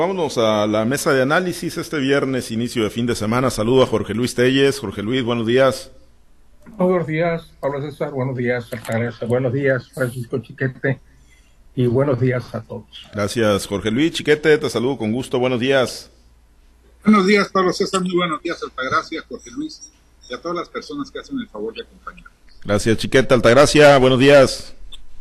Vámonos a la mesa de análisis este viernes, inicio de fin de semana. Saludo a Jorge Luis Telles. Jorge Luis, buenos días. Buenos días, Pablo César. Buenos días, Altagracia. Buenos días, Francisco Chiquete. Y buenos días a todos. Gracias, Jorge Luis. Chiquete, te saludo con gusto. Buenos días. Buenos días, Pablo César. Muy buenos días, Altagracia, Jorge Luis y a todas las personas que hacen el favor de acompañarnos. Gracias, Chiquete. Altagracia, buenos días.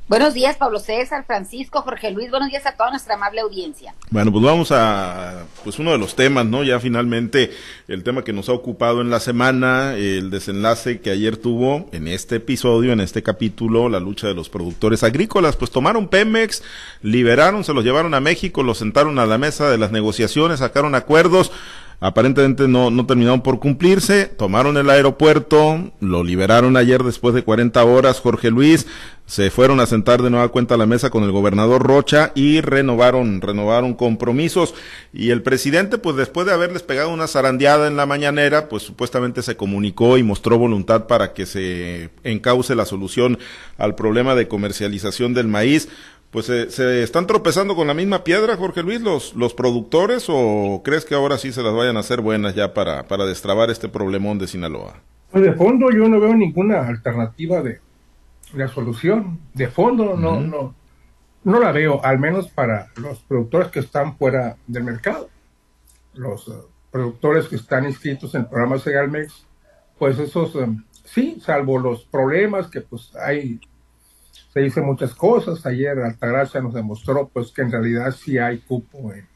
Buenos días, Pablo César, Francisco, Jorge Luis. Buenos días a toda nuestra amable audiencia. Bueno, pues vamos a, pues uno de los temas, ¿no? Ya finalmente el tema que nos ha ocupado en la semana, el desenlace que ayer tuvo en este episodio, en este capítulo, la lucha de los productores agrícolas. Pues tomaron Pemex, liberaron, se los llevaron a México, los sentaron a la mesa de las negociaciones, sacaron acuerdos aparentemente no, no terminaron por cumplirse, tomaron el aeropuerto, lo liberaron ayer después de 40 horas, Jorge Luis, se fueron a sentar de nueva cuenta a la mesa con el gobernador Rocha y renovaron, renovaron compromisos. Y el presidente, pues después de haberles pegado una zarandeada en la mañanera, pues supuestamente se comunicó y mostró voluntad para que se encauce la solución al problema de comercialización del maíz pues se, están tropezando con la misma piedra, Jorge Luis, los, los productores, o crees que ahora sí se las vayan a hacer buenas ya para, para destrabar este problemón de Sinaloa? Pues de fondo yo no veo ninguna alternativa de, la solución. De fondo no, no, no la veo, al menos para los productores que están fuera del mercado. Los eh, productores que están inscritos en programas Segalmex, pues esos eh, sí, salvo los problemas que pues hay se dicen muchas cosas. Ayer Altagracia nos demostró pues que en realidad sí hay cupo en,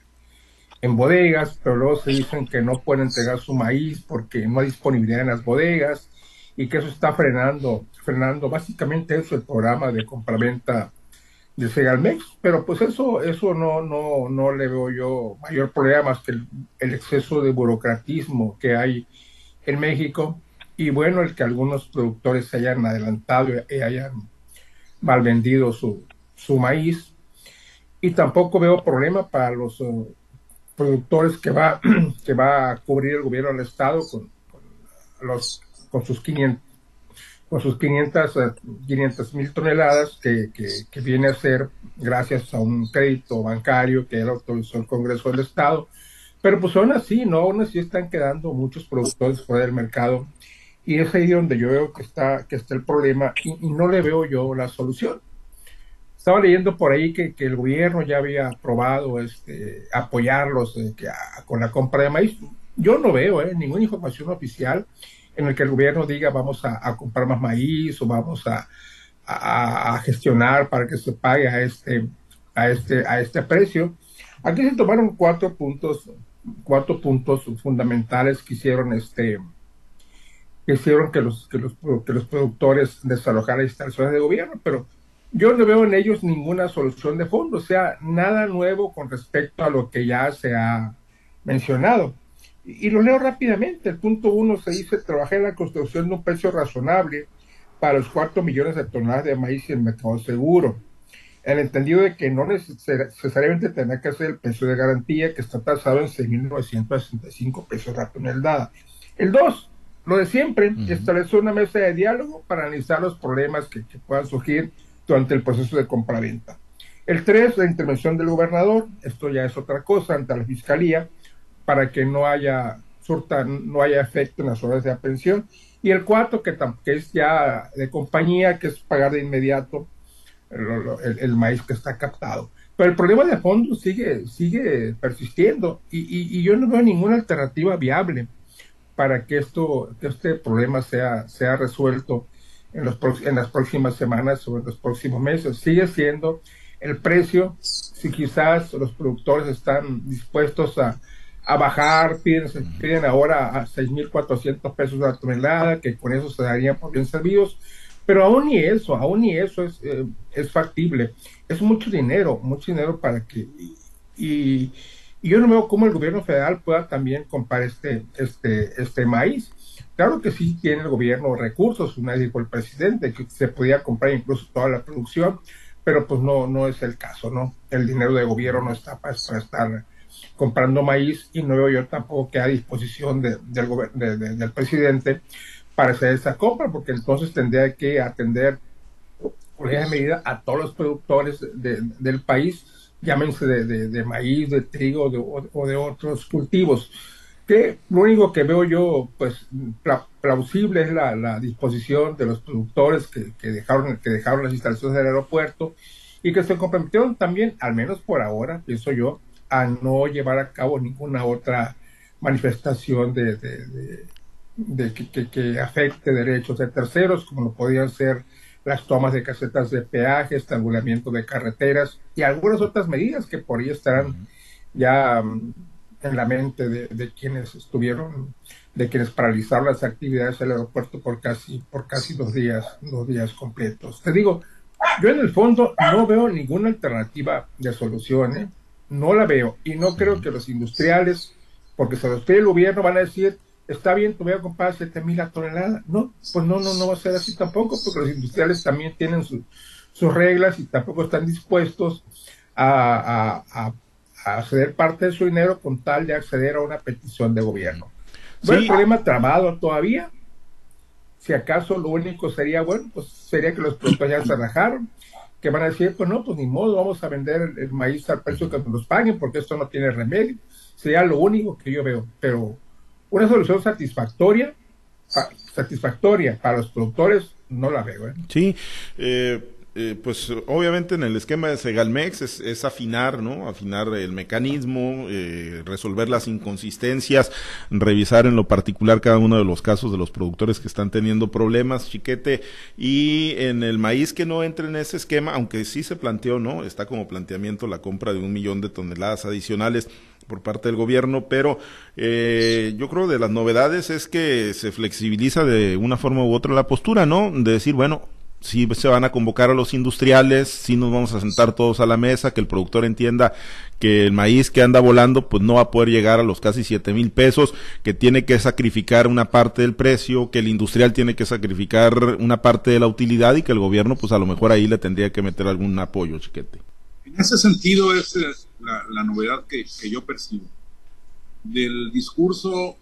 en bodegas, pero luego se dicen que no pueden entregar su maíz porque no hay disponibilidad en las bodegas y que eso está frenando, frenando básicamente eso el programa de compraventa de Segalmex, pero pues eso, eso no, no, no le veo yo mayor problema más que el, el exceso de burocratismo que hay en México y bueno, el que algunos productores se hayan adelantado y hayan mal vendido su, su maíz. Y tampoco veo problema para los uh, productores que va, que va a cubrir el gobierno del Estado con, los, con sus 500 con sus 500 uh, mil toneladas que, que, viene a ser gracias a un crédito bancario que era autorizó el Congreso del Estado. Pero pues aún así, ¿no? Aún así están quedando muchos productores fuera del mercado y es ahí donde yo veo que está, que está el problema y, no le veo yo la solución. Estaba leyendo por ahí que, que el gobierno ya había aprobado este, apoyarlos eh, que con la compra de maíz. Yo no veo eh, ninguna información oficial en el que el gobierno diga vamos a, a comprar más maíz o vamos a, a, gestionar para que se pague a este, a este, a este precio. Aquí se tomaron cuatro puntos, cuatro puntos fundamentales que hicieron este, hicieron que los, que los, que los productores desalojaran instalaciones de gobierno, pero yo no veo en ellos ninguna solución de fondo, o sea, nada nuevo con respecto a lo que ya se ha mencionado. Y, lo leo rápidamente. El punto uno se dice, trabajar en la construcción de un precio razonable para los cuatro millones de toneladas de maíz y el mercado seguro. En el entendido de que no necesariamente tendrá que ser el precio de garantía que está tasado en 6.965 pesos la tonelada. El dos, lo de siempre, establecer una mesa de diálogo para analizar los problemas que, puedan surgir durante el proceso de compraventa. El tres, la intervención del gobernador, esto ya es otra cosa ante la fiscalía, para que no haya surta, no haya efecto en las horas de aprehensión. Y el cuatro, que, que es ya de compañía, que es pagar de inmediato el, maíz que está captado. Pero el problema de fondo sigue, sigue persistiendo y, y yo no veo ninguna alternativa viable para que esto, que este problema sea, sea resuelto en, los, en las próximas semanas o en los próximos meses. Sigue siendo el precio, si quizás los productores están dispuestos a, a bajar, piden, piden ahora a 6.400 pesos la tonelada, que con eso se darían por bien servidos, pero aún ni eso, aún ni eso es, eh, es factible. Es mucho dinero, mucho dinero para que... y y yo no veo cómo el gobierno federal pueda también comprar este, este, este maíz. Claro que sí tiene el gobierno recursos, vez dijo el presidente que se podía comprar incluso toda la producción, pero pues no, no es el caso, ¿no? El dinero de gobierno no está para, estar comprando maíz y no veo yo tampoco que a disposición del, del presidente para hacer esa compra, porque entonces tendría que atender por esa medida a todos los productores del país llámense de, maíz, de trigo o de otros cultivos. Que lo único que veo yo, pues, plausible es la, disposición de los productores que, dejaron, que dejaron las instalaciones del aeropuerto y que se comprometieron también, al menos por ahora, pienso yo, a no llevar a cabo ninguna otra manifestación de, de, que, que, afecte derechos de terceros, como lo podían ser las tomas de casetas de peaje, estrangulamiento de carreteras y algunas otras medidas que por ahí estarán ya mm, en la mente de, quienes estuvieron, de quienes paralizaron las actividades del aeropuerto por casi, por casi dos días, dos días completos. Te digo, yo en el fondo no veo ninguna alternativa de solución, ¿eh? no la veo, y no creo que los industriales, porque se los pide el gobierno, van a decir, está bien, te voy a comprar 7 mil a tonelada. No, pues no, no, no va a ser así tampoco, porque los industriales también tienen sus reglas y tampoco están dispuestos a, a, a, ceder parte de su dinero con tal de acceder a una petición de gobierno. No hay problema trabado todavía. Si acaso lo único sería, bueno, pues sería que los productores ya se rajaron, que van a decir, pues no, pues ni modo, vamos a vender el, maíz al precio que nos paguen, porque esto no tiene remedio. Sería lo único que yo veo. Pero una solución satisfactoria, satisfactoria para los productores, no la veo. ¿eh? Sí, eh, eh, pues obviamente en el esquema de Segalmex es, afinar, ¿no? Afinar el mecanismo, eh, resolver las inconsistencias, revisar en lo particular cada uno de los casos de los productores que están teniendo problemas, chiquete, y en el maíz que no entre en ese esquema, aunque sí se planteó, ¿no? Está como planteamiento la compra de un millón de toneladas adicionales por parte del gobierno, pero eh, yo creo de las novedades es que se flexibiliza de una forma u otra la postura, ¿no? De decir, bueno, si se van a convocar a los industriales, si nos vamos a sentar todos a la mesa, que el productor entienda que el maíz que anda volando pues no va a poder llegar a los casi siete mil pesos, que tiene que sacrificar una parte del precio, que el industrial tiene que sacrificar una parte de la utilidad y que el gobierno pues a lo mejor ahí le tendría que meter algún apoyo, chiquete. En ese sentido es eh, la, novedad que, que yo percibo. Del discurso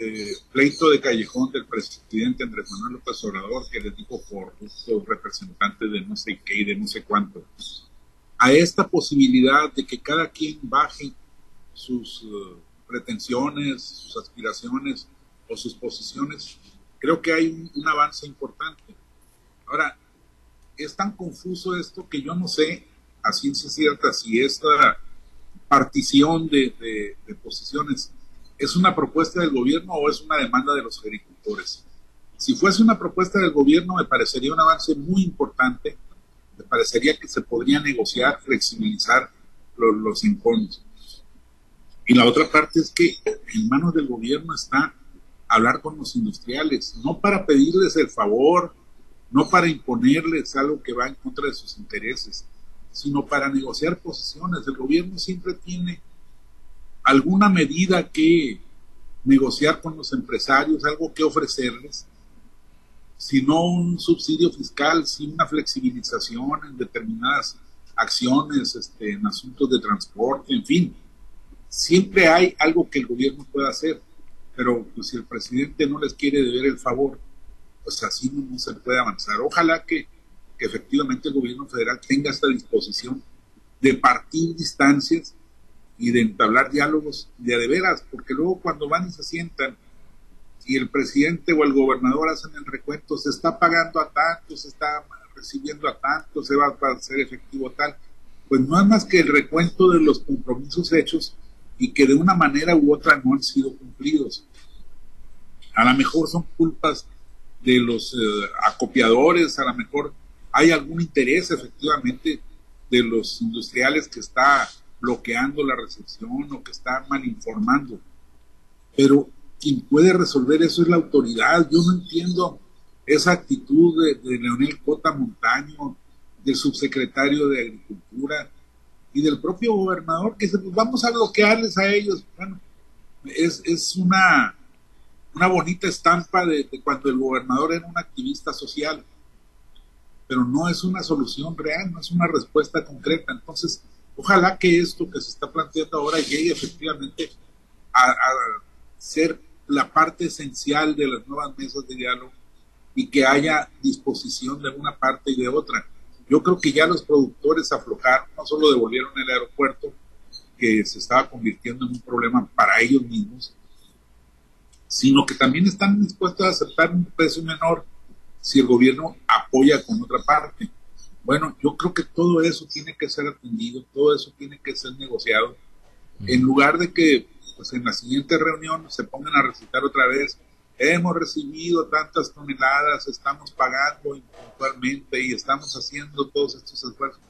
eh, pleito de callejón del presidente Andrés Manuel López Obrador que le dijo por estos representantes de no sé qué y de no sé cuánto, a esta posibilidad de que cada quien baje sus eh, pretensiones, sus aspiraciones o sus posiciones, creo que hay un, avance importante. Ahora, es tan confuso esto que yo no sé a ciencia cierta si esta partición de, de posiciones ¿Es una propuesta del gobierno o es una demanda de los agricultores? Si fuese una propuesta del gobierno, me parecería un avance muy importante. Me parecería que se podría negociar, flexibilizar los, los Y la otra parte es que en manos del gobierno está hablar con los industriales, no para pedirles el favor, no para imponerles algo que va en contra de sus intereses, sino para negociar posiciones. El gobierno siempre tiene alguna medida que negociar con los empresarios, algo que ofrecerles, sino un subsidio fiscal, sin una flexibilización en determinadas acciones, este, en asuntos de transporte, en fin. Siempre hay algo que el gobierno pueda hacer, pero pues, si el presidente no les quiere deber el favor, pues así no, se puede avanzar. Ojalá que, que efectivamente el gobierno federal tenga esta disposición de partir distancias y de entablar diálogos de, de veras, porque luego cuando van y se sientan y el presidente o el gobernador hacen el recuento, se está pagando a tanto, se está recibiendo a tanto, se va a hacer efectivo tal, pues no es más que el recuento de los compromisos hechos y que de una manera u otra no han sido cumplidos. A lo mejor son culpas de los eh, acopiadores, a lo mejor hay algún interés efectivamente de los industriales que está bloqueando la recepción o que está mal informando. Pero quien puede resolver eso es la autoridad. Yo no entiendo esa actitud de, Leonel Cota Montaño, del subsecretario de Agricultura y del propio gobernador que dice, pues vamos a bloquearles a ellos. Bueno, es, es una, una bonita estampa de, de cuando el gobernador era un activista social, pero no es una solución real, no es una respuesta concreta. Entonces, Ojalá que esto que se está planteando ahora llegue efectivamente a, ser la parte esencial de las nuevas mesas de diálogo y que haya disposición de una parte y de otra. Yo creo que ya los productores aflojaron, no solo devolvieron el aeropuerto, que se estaba convirtiendo en un problema para ellos mismos, sino que también están dispuestos a aceptar un precio menor si el gobierno apoya con otra parte. Bueno, yo creo que todo eso tiene que ser atendido, todo eso tiene que ser negociado, en lugar de que pues, en la siguiente reunión se pongan a recitar otra vez, hemos recibido tantas toneladas, estamos pagando impuntualmente y estamos haciendo todos estos esfuerzos.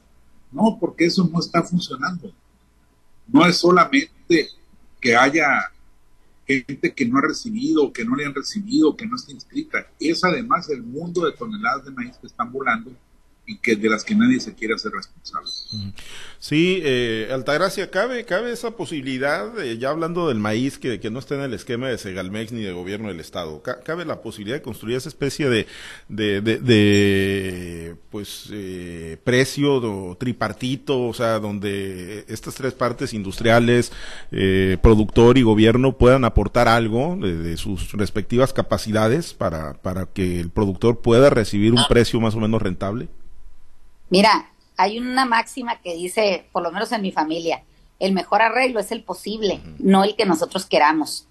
No, porque eso no está funcionando. No es solamente que haya gente que no ha recibido, que no le han recibido, que no está inscrita. Es además el mundo de toneladas de maíz que están volando que de las que nadie se quiere hacer responsable. Sí, eh, Altagracia, ¿cabe, cabe esa posibilidad, ya hablando del maíz que, que, no está en el esquema de Segalmex ni de gobierno del Estado, ¿cabe la posibilidad de construir esa especie de, de, de, pues, eh, precio tripartito, o sea, donde estas tres partes industriales, eh, productor y gobierno puedan aportar algo de, de, sus respectivas capacidades para, para que el productor pueda recibir un precio más o menos rentable? Mira, hay una máxima que dice, por lo menos en mi familia, el mejor arreglo es el posible, no el que nosotros queramos.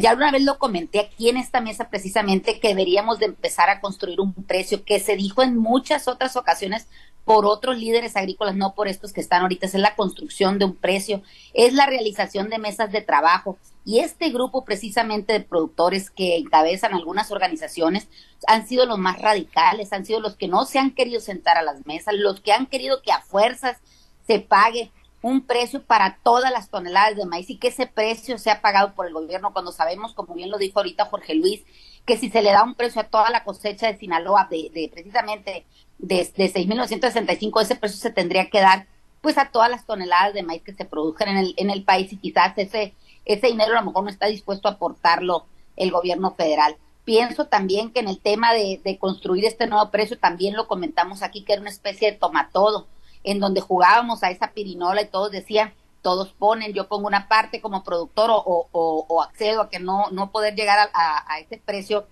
Ya alguna vez lo comenté aquí en esta mesa precisamente que deberíamos de empezar a construir un precio que se dijo en muchas otras ocasiones por otros líderes agrícolas, no por estos que están ahorita, es la construcción de un precio, es la realización de mesas de trabajo. Y este grupo precisamente de productores que encabezan algunas organizaciones han sido los más radicales, han sido los que no se han querido sentar a las mesas, los que han querido que a fuerzas se pague un precio para todas las toneladas de maíz y que ese precio sea pagado por el gobierno cuando sabemos, como bien lo dijo ahorita Jorge Luis, que si se le da un precio a toda la cosecha de Sinaloa de, de precisamente de, de 6.965, ese precio se tendría que dar pues a todas las toneladas de maíz que se produzcan en el, en el país y quizás ese, ese dinero a lo mejor no está dispuesto a aportarlo el gobierno federal. Pienso también que en el tema de, de construir este nuevo precio, también lo comentamos aquí, que era una especie de tomatodo, en donde jugábamos a esa pirinola y todos decían, todos ponen, yo pongo una parte como productor o, o, o accedo a que no, no poder llegar a, a, a ese precio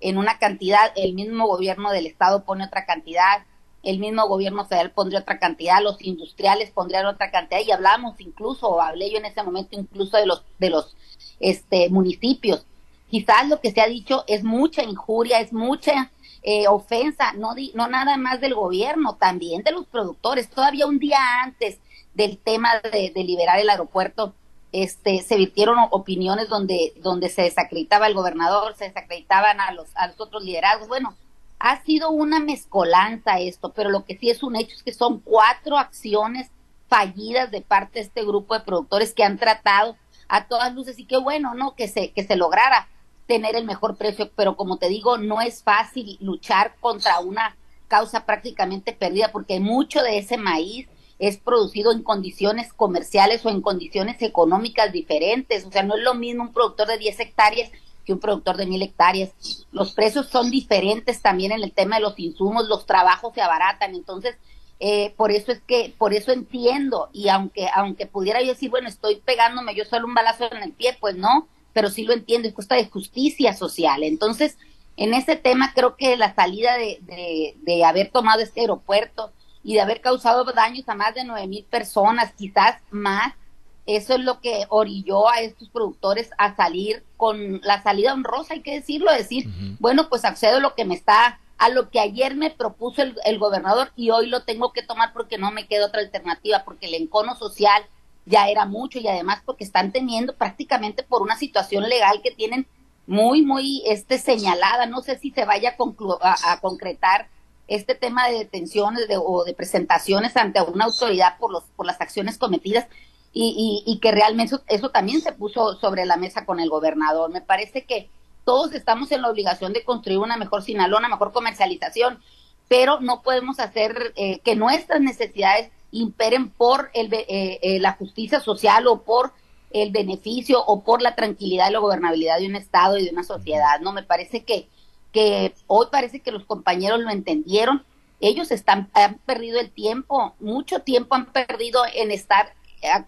en una cantidad, el mismo gobierno del estado pone otra cantidad, el mismo gobierno federal pondría otra cantidad, los industriales pondrían otra cantidad y hablamos incluso, o hablé yo en ese momento incluso de los de los este municipios. Quizás lo que se ha dicho es mucha injuria, es mucha eh, ofensa, no no nada más del gobierno, también de los productores. Todavía un día antes del tema de, de liberar el aeropuerto, este, se virtieron opiniones donde, donde se desacreditaba el gobernador, se desacreditaban a los, a los otros liderazgos. Bueno, ha sido una mezcolanza esto, pero lo que sí es un hecho es que son cuatro acciones fallidas de parte de este grupo de productores que han tratado a todas luces y qué bueno, ¿no? Que se, que se lograra tener el mejor precio, pero como te digo, no es fácil luchar contra una causa prácticamente perdida porque mucho de ese maíz es producido en condiciones comerciales o en condiciones económicas diferentes. O sea, no es lo mismo un productor de 10 hectáreas que un productor de mil hectáreas. Los precios son diferentes también en el tema de los insumos, los trabajos se abaratan. Entonces, eh, por eso es que, por eso entiendo. Y aunque, aunque pudiera yo decir, bueno, estoy pegándome yo solo un balazo en el pie, pues no, pero sí lo entiendo, es cuesta de justicia social. Entonces, en ese tema creo que la salida de, de, de haber tomado este aeropuerto, y de haber causado daños a más de nueve mil personas, quizás más. Eso es lo que orilló a estos productores a salir con la salida honrosa, hay que decirlo, decir, bueno, pues accedo a lo que me está, a lo que ayer me propuso el, el, gobernador y hoy lo tengo que tomar porque no me queda otra alternativa, porque el encono social ya era mucho y además porque están teniendo prácticamente por una situación legal que tienen muy, muy este, señalada. No sé si se vaya a, a, a concretar este tema de detenciones de, o de presentaciones ante una autoridad por, los, por las acciones cometidas y, y, que realmente eso, eso, también se puso sobre la mesa con el gobernador. Me parece que todos estamos en la obligación de construir una mejor Sinaloa, una mejor comercialización, pero no podemos hacer eh, que nuestras necesidades imperen por el, eh, eh, la justicia social o por el beneficio o por la tranquilidad y la gobernabilidad de un Estado y de una sociedad. No, me parece que que hoy parece que los compañeros lo entendieron. Ellos están, han perdido el tiempo, mucho tiempo han perdido en estar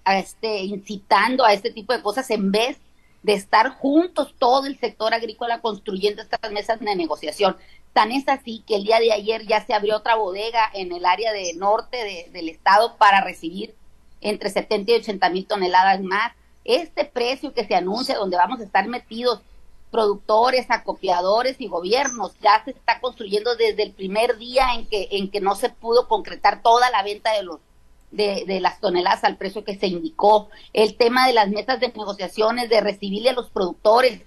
este, incitando a este tipo de cosas en vez de estar juntos todo el sector agrícola construyendo estas mesas de negociación. Tan es así que el día de ayer ya se abrió otra bodega en el área de norte del estado para recibir entre 70 y 80 mil toneladas más. Este precio que se anuncia, donde vamos a estar metidos productores, acopiadores y gobiernos, ya se está construyendo desde el primer día en que, en que no se pudo concretar toda la venta de los de, de, las toneladas al precio que se indicó, el tema de las mesas de negociaciones, de recibirle a los productores,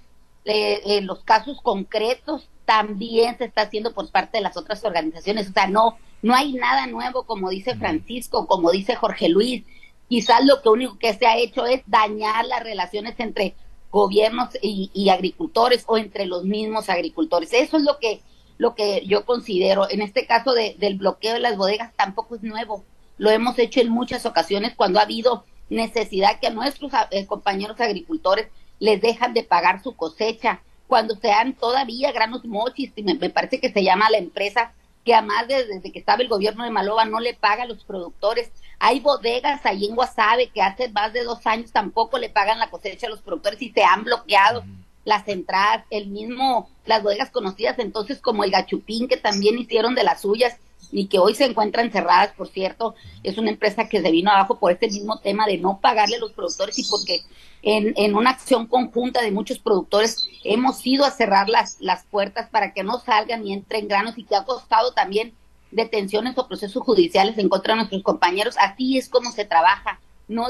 eh, los casos concretos también se está haciendo por parte de las otras organizaciones. O sea, no, no hay nada nuevo, como dice Francisco, como dice Jorge Luis. Quizás lo que único que se ha hecho es dañar las relaciones entre gobiernos y, agricultores o entre los mismos agricultores. Eso es lo que, lo que yo considero. En este caso del bloqueo de las bodegas tampoco es nuevo lo hemos hecho en muchas ocasiones cuando ha habido necesidad que a nuestros eh, compañeros agricultores les dejan de pagar su cosecha, cuando sean todavía granos mochis, me, me parece que se llama la empresa que además desde que estaba el gobierno de Maloba no le paga a los productores. Hay bodegas ahí en Guasave que hace más de dos años tampoco le pagan la cosecha a los productores y se han bloqueado las entradas, el mismo, las bodegas conocidas entonces como el Gachupín que también hicieron de las suyas y que hoy se encuentran cerradas, por cierto, es una empresa que se vino abajo por este mismo tema de no pagarle a los productores y porque en, en una acción conjunta de muchos productores hemos ido a cerrar las, las puertas para que no salgan ni entren granos y que ha costado también detenciones o procesos judiciales en contra de nuestros compañeros. Así es como se trabaja, no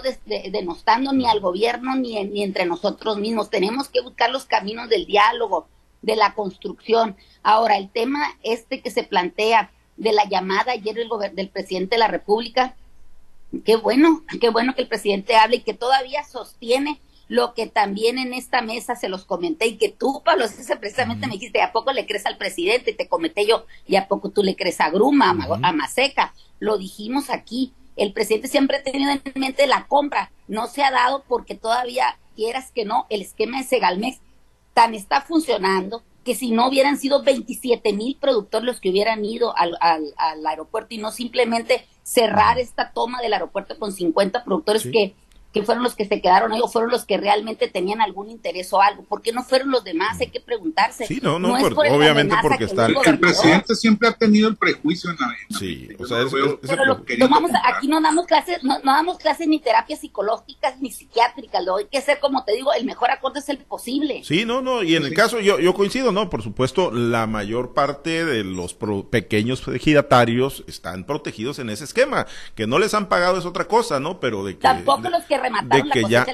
denostando ni al gobierno ni, ni entre nosotros mismos. Tenemos que buscar los caminos del diálogo, de la construcción. Ahora, el tema este que se plantea, de la llamada ayer del, del presidente de la República. Qué bueno, qué bueno que el presidente hable y que todavía sostiene lo que también en esta mesa se los comenté y que tú, Pablo, precisamente me dijiste, ¿a poco le crees al presidente? Y te comenté yo, ¿y a poco tú le crees a Gruma, a Maseca? Lo dijimos aquí. El presidente siempre ha tenido en mente la compra. No se ha dado porque todavía, quieras que no, el esquema de Segalmex tan está funcionando que si no hubieran sido 27 mil productores los que hubieran ido al, al, al, aeropuerto y no simplemente cerrar esta toma del aeropuerto con 50 productores que que fueron los que se quedaron ahí o fueron los que realmente tenían algún interés o algo. ¿Por qué no fueron los demás? Hay que preguntarse. Sí, no, no, obviamente porque está... El, presidente siempre ha tenido el prejuicio en la... sí, o sea, es, aquí no damos clases, no, damos clases ni terapias psicológicas ni psiquiátricas. Lo hay que hacer, como te digo, el mejor acorde es el posible. Sí, no, no, y en el caso, yo, yo coincido, ¿no? Por supuesto, la mayor parte de los pequeños ejidatarios están protegidos en ese esquema. Que no les han pagado es otra cosa, ¿no? Pero de que... Tampoco los que de que ya,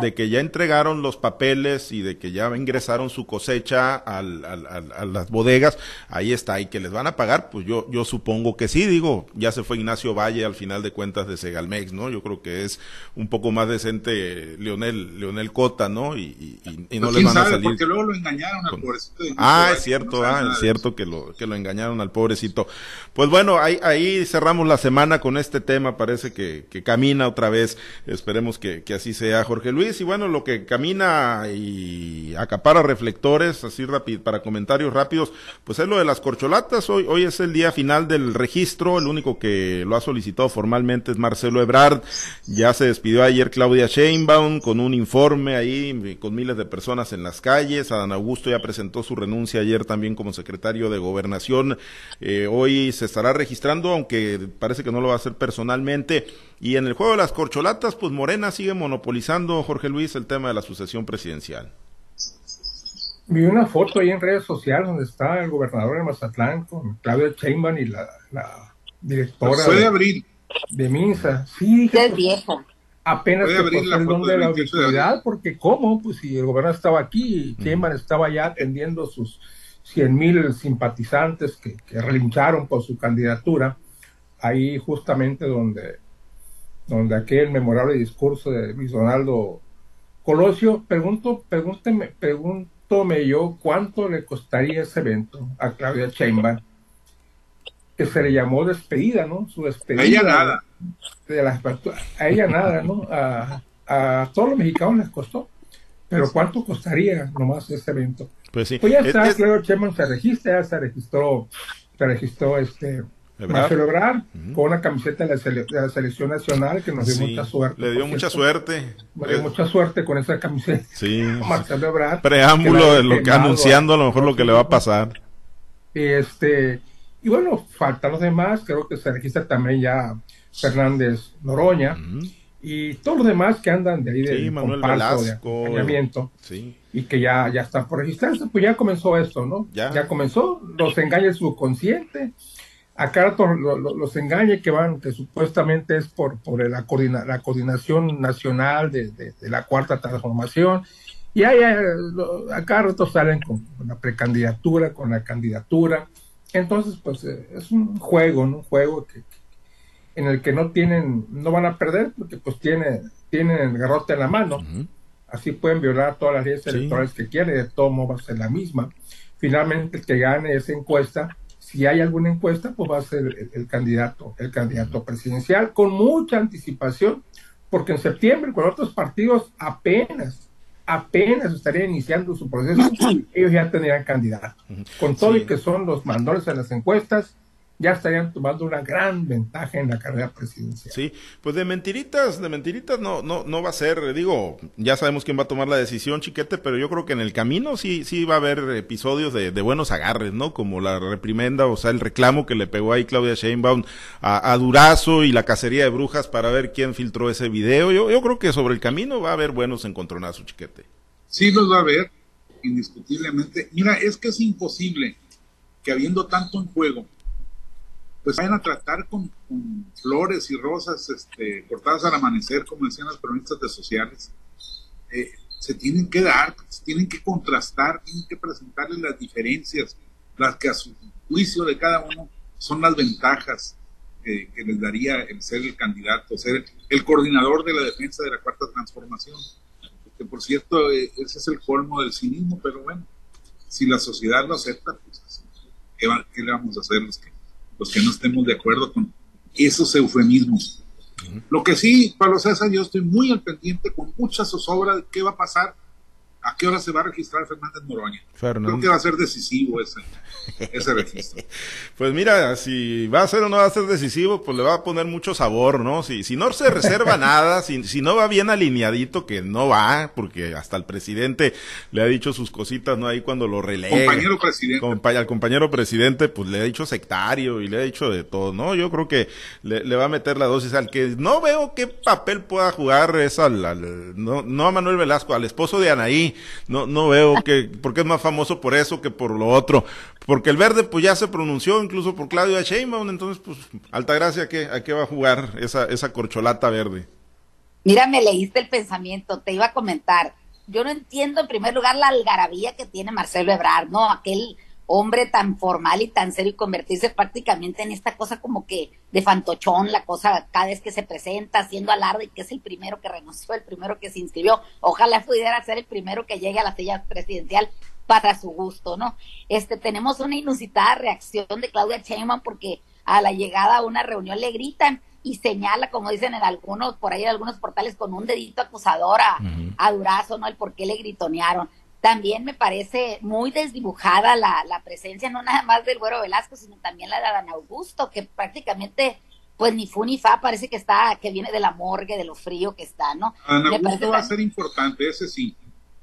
De que ya entregaron los papeles y de que ya ingresaron su cosecha a las bodegas, ahí está, y que les van a pagar, pues yo, yo supongo que sí, digo, ya se fue Ignacio Valle al final de cuentas de Segalmex, ¿no? Yo creo que es un poco más decente Leonel, Leonel Cota, ¿no? Y, y, no pues les van a salir. Porque luego lo engañaron al pobrecito. ah, es cierto, ah, es cierto que lo, que lo engañaron al pobrecito. Pues bueno, ahí, ahí cerramos la semana con este tema, parece que, que camina otra vez, esperemos que, así sea, Jorge Luis. Y bueno, lo que camina y acapara reflectores, así rápido, para comentarios rápidos, pues es lo de las corcholatas. Hoy, hoy es el día final del registro. El único que lo ha solicitado formalmente es Marcelo Ebrard. Ya se despidió ayer Claudia Sheinbaum con un informe ahí, con miles de personas en las calles. Adán Augusto ya presentó su renuncia ayer también como secretario de Gobernación. Eh, hoy se estará registrando, aunque parece que no lo va a hacer personalmente. Y en el juego de las corcholatas, pues Morena sigue monopolizando, Jorge Luis, el tema de la sucesión presidencial. Vi una foto ahí en redes sociales donde está el gobernador de Mazatlán con Claudia Sheinbaum y la, directora de, abril. de Minsa. Sí, es viejo. Apenas se puso el don de la auditoridad, porque ¿cómo? Pues si el gobernador estaba aquí y Sheinbaum estaba ya atendiendo sus cien mil simpatizantes que, que relincharon por su candidatura, ahí justamente donde donde aquel memorable discurso de Luis Donaldo Colosio, pregunto, pregúnteme, pregúntome yo cuánto le costaría ese evento a Claudia Sheinbaum, que se le llamó despedida, ¿no? Su despedida. A ella nada. a ella nada, ¿no? A, a todos los mexicanos les costó. Pero ¿cuánto costaría nomás ese evento? Pues sí. Pues ya está, Claudia Sheinbaum se registra, ya se registró, se registró este a celebrar con una camiseta de la, selección nacional que nos dio mucha suerte. Le dio mucha suerte. Le dio mucha suerte con esa camiseta. Sí. Marcelo Ebrard. Preámbulo de lo que anunciando a lo mejor lo que le va a pasar. Este, y bueno, faltan los demás, creo que se registra también ya Fernández Noroña. Y todos los demás que andan de ahí de sí, Manuel Velasco, sí. y que ya, ya están por registrarse, pues ya comenzó esto, ¿no? Ya, ya comenzó, los engaña subconsciente, acá los engañe que van, que supuestamente es por, por la, la coordinación nacional de, de, la cuarta transformación, y ahí acá rato salen con, la precandidatura, con la candidatura, entonces pues eh, es un juego, ¿no? Un juego que, en el que no tienen, no van a perder porque pues tiene, tienen el garrote en la mano. Así pueden violar todas las leyes electorales que quieren, de todo modo va a ser la misma. Finalmente el que gane esa encuesta, si hay alguna encuesta, pues va a ser el, candidato, el candidato presidencial, con mucha anticipación, porque en septiembre, con otros partidos apenas, apenas estarían iniciando su proceso, ellos ya tendrían candidato. Con todo y que son los mandores en las encuestas, ya estarían tomando una gran ventaja en la carrera presidencial. Sí, pues de mentiritas, de mentiritas no, no, no va a ser, digo, ya sabemos quién va a tomar la decisión, chiquete, pero yo creo que en el camino sí, sí va a haber episodios de, buenos agarres, ¿no? Como la reprimenda, o sea, el reclamo que le pegó ahí Claudia Sheinbaum a, Durazo y la cacería de brujas para ver quién filtró ese video. Yo, yo creo que sobre el camino va a haber buenos encontronazos, chiquete. Sí los va a haber, indiscutiblemente. Mira, es que es imposible que habiendo tanto en juego, pues vayan a tratar con, flores y rosas este, cortadas al amanecer, como decían las cronistas de sociales. Eh, se tienen que dar, se tienen que contrastar, tienen que presentarles las diferencias, las que a su juicio de cada uno son las ventajas que les daría el ser el candidato, ser el, coordinador de la defensa de la cuarta transformación. Que por cierto, eh, ese es el colmo del cinismo, pero bueno, si la sociedad lo acepta, pues ¿qué, ¿qué, le vamos a hacer los que los que no estemos de acuerdo con esos eufemismos. Lo que sí, Pablo César, yo estoy muy al pendiente con mucha zozobra de qué va a pasar ¿A qué hora se va a registrar Fernández Noroña? Creo que va a ser decisivo ese, ese registro. pues mira, si va a ser o no va a ser decisivo, pues le va a poner mucho sabor, ¿no? Si, si no se reserva nada, si, si no va bien alineadito, que no va, porque hasta el presidente le ha dicho sus cositas, ¿no? Ahí cuando lo relega. Compañero presidente. al compañero presidente, pues le ha dicho sectario y le ha dicho de todo, ¿no? Yo creo que le, va a meter la dosis al que no veo qué papel pueda jugar es al, no, no a Manuel Velasco, al esposo de Anaí no, no veo que, porque es más famoso por eso que por lo otro. Porque el verde, pues ya se pronunció incluso por Claudia Sheinbaum, entonces, pues, Altagracia, ¿a qué, a qué va a jugar esa, esa corcholata verde? Mira, me leíste el pensamiento, te iba a comentar. Yo no entiendo, en primer lugar, la algarabía que tiene Marcelo Ebrard, ¿no? Aquel hombre tan formal y tan serio y convertirse prácticamente en esta cosa como que de fantochón, la cosa cada vez que se presenta haciendo alarde y que es el primero que renunció, el primero que se inscribió. Ojalá pudiera ser el primero que llegue a la silla presidencial para su gusto, ¿no? Este, tenemos una inusitada reacción de Claudia Sheinbaum porque a la llegada a una reunión le gritan y señala, como dicen en algunos, por ahí en algunos portales, con un dedito acusador a, a Durazo, ¿no? El por qué le gritonearon también me parece muy desdibujada la, la presencia, no nada más del Güero Velasco, sino también la de Adán Augusto, que prácticamente, pues ni fu ni fa, parece que está, que viene de la morgue, de lo frío que está, ¿no? Adán Augusto va a ser importante, ese sí.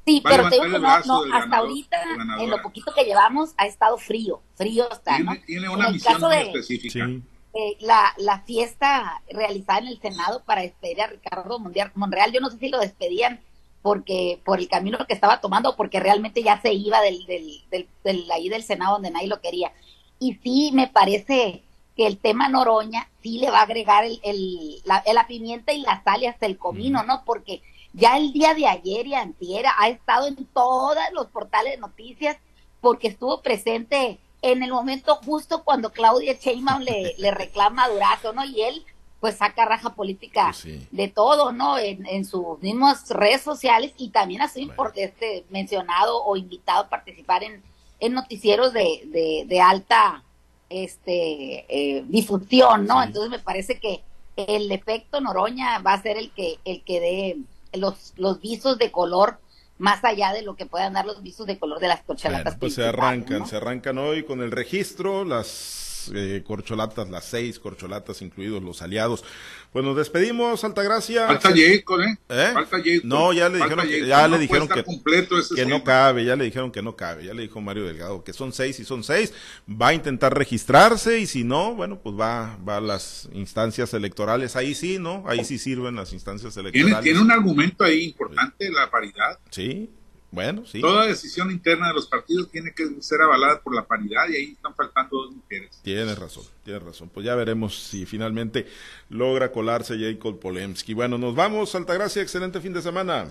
Sí, pero te digo que no, no hasta ahorita, en lo poquito que llevamos, ha estado frío, frío está, ¿no? Tiene, una misión específica. Eh, la, la fiesta realizada en el Senado para despedir a Ricardo Monreal, yo no sé si lo despedían porque por el camino que estaba tomando, porque realmente ya se iba del, del, del, ahí del Senado donde nadie lo quería. Y sí, me parece que el tema Noroña sí le va a agregar el, el, la, la pimienta y la sal y hasta el comino, ¿no? Porque ya el día de ayer y antier ha estado en todos los portales de noticias porque estuvo presente en el momento justo cuando Claudia Sheinbaum le, le reclama a Durazo, ¿no? Y él pues saca raja política pues de todo, ¿no? En, en, sus mismas redes sociales y también ha sido este, mencionado o invitado a participar en, en noticieros de, de, alta este eh, difusión, ¿no? Entonces me parece que el efecto Noroña va a ser el que el que dé los, los visos de color más allá de lo que puedan dar los visos de color de las cochalatas. pues se arrancan, se arrancan hoy con el registro, las las eh, corcholatas, las seis corcholatas, incluidos los aliados. Pues nos despedimos, Altagracia. Falta Jacob, ¿eh? ¿Eh? Falta Jacob. No, ya le dijeron que, ya No le dijeron puede que, estar completo ese que no cabe, ya le dijeron que no cabe, ya le dijo Mario Delgado que son seis y son seis, va a intentar registrarse y si no, bueno, pues va, va a las instancias electorales, ahí sí, ¿no? Ahí sí sirven las instancias Tiene, electorales. tiene un argumento ahí importante, la paridad. Sí, bueno, sí. Toda decisión interna de los partidos tiene que ser avalada por la paridad y ahí están faltando dos mujeres. Tienes razón, tienes razón. Pues ya veremos si finalmente logra colarse Jacob Polemski. Bueno, nos vamos, Altagracia, excelente fin de semana.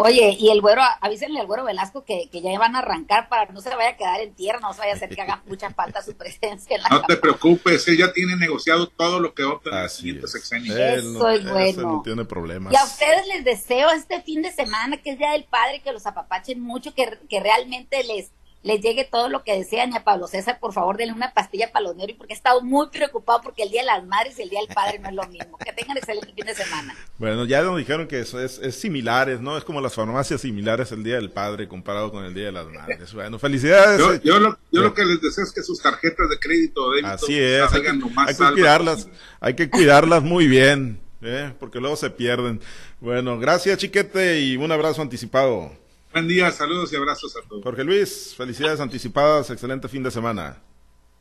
Oye, y el güero, avísenle al güero Velasco que, que ya van a arrancar para que no se vaya a quedar en tierra, no se vaya a hacer que haga mucha falta su presencia en la No te preocupes, él ya tiene negociado todo lo que va a obtener en el Así siguiente es. sexenio. Él bueno. no tiene problemas. Y a ustedes les deseo este fin de semana, que es Día del Padre, que los apapachen mucho, que, que realmente les, les llegue todo lo que desean. Y a Pablo César, por favor, denle una pastilla para los nervios, porque he estado muy preocupado porque el Día de las Madres y el Día del Padre no es lo mismo. Que tengan excelente fin de semana. Bueno, ya nos dijeron que eso es, es similares, ¿no? Es como las farmacias similares el Día del Padre comparado con el Día de las Madres. Bueno, felicidades. Yo, yo, lo, yo lo que les deseo es que sus tarjetas de crédito o débito Así es, hay salgan que, lo más hay que cuidarlas, posible. hay que cuidarlas muy bien, ¿eh? porque luego se pierden. Bueno, gracias Chiquete y un abrazo anticipado. Buen día, saludos y abrazos a todos. Jorge Luis, felicidades anticipadas, excelente fin de semana.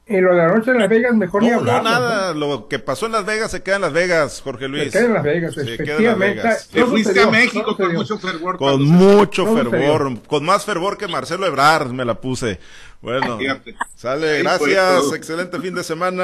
Y lo de anoche en Las Vegas, mejor ni No, no, hablar. nada, lo que pasó en Las Vegas se queda en Las Vegas, Jorge Se Luis. queda en Las Vegas, Se queda en Las. Vegas. Te No fuiste sucedió, a México no con mucho fervor. Con mucho No fervor, con más fervor que Marcelo Ebrard me la puse. Bueno, sale, gracias, excelente fin de semana.